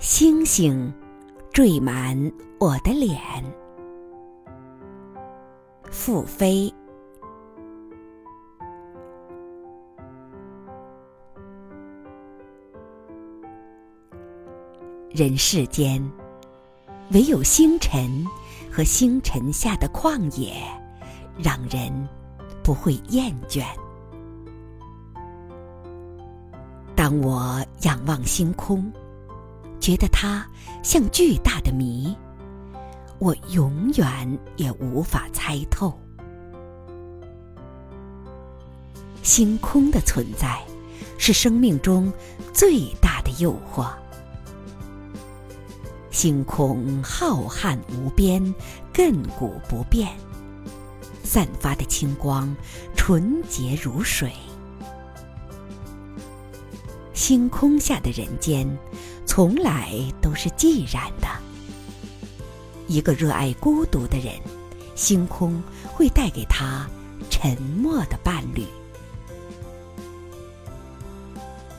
星星缀满我的脸。复飞。人世间，唯有星辰和星辰下的旷野，让人不会厌倦。当我仰望星空，觉得它像巨大的谜，我永远也无法猜透。星空的存在，是生命中最大的诱惑。星空浩瀚无边，亘古不变，散发的清光纯洁如水。星空下的人间，从来都是寂然的。一个热爱孤独的人，星空会带给他沉默的伴侣。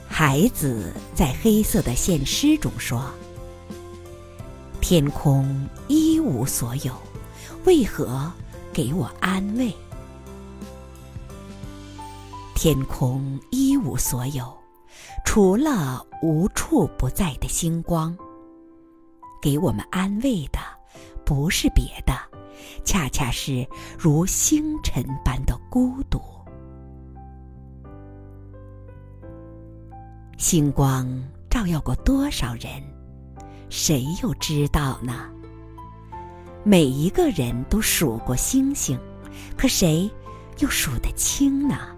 孩子在黑色的现诗中说。天空一无所有，为何给我安慰？天空一无所有，除了无处不在的星光。给我们安慰的，不是别的，恰恰是如星辰般的孤独。星光照耀过多少人？谁又知道呢？每一个人都数过星星，可谁又数得清呢？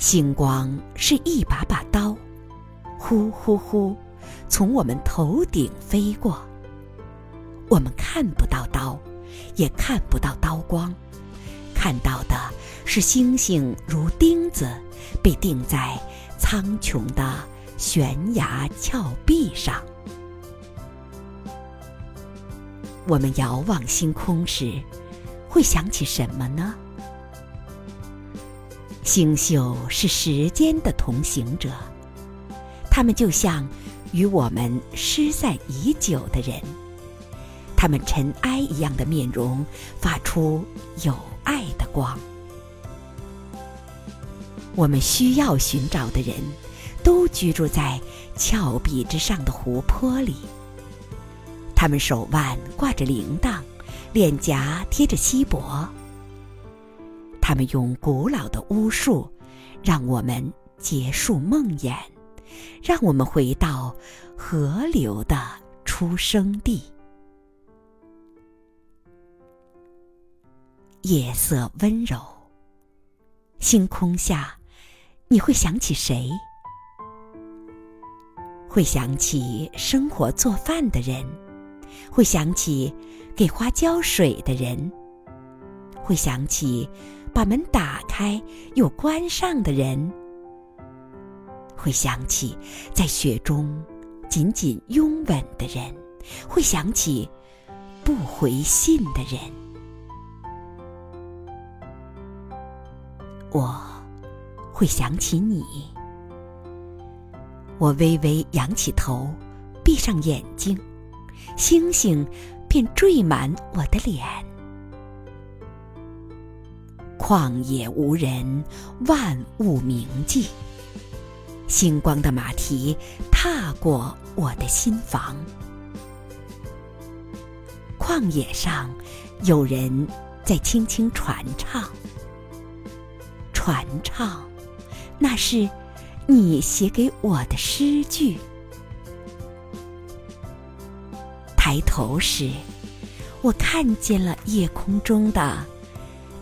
星光是一把把刀，呼呼呼，从我们头顶飞过。我们看不到刀，也看不到刀光，看到的是星星如钉子，被钉在苍穹的。悬崖峭壁上，我们遥望星空时，会想起什么呢？星宿是时间的同行者，他们就像与我们失散已久的人，他们尘埃一样的面容，发出有爱的光。我们需要寻找的人。都居住在峭壁之上的湖泊里，他们手腕挂着铃铛，脸颊贴着锡箔。他们用古老的巫术，让我们结束梦魇，让我们回到河流的出生地。夜色温柔，星空下，你会想起谁？会想起生火做饭的人，会想起给花浇水的人，会想起把门打开又关上的人，会想起在雪中紧紧拥吻的人，会想起不回信的人。我会想起你。我微微仰起头，闭上眼睛，星星便缀满我的脸。旷野无人，万物铭记。星光的马蹄踏过我的心房。旷野上有人在轻轻传唱，传唱，那是。你写给我的诗句。抬头时，我看见了夜空中的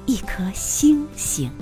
一颗星星。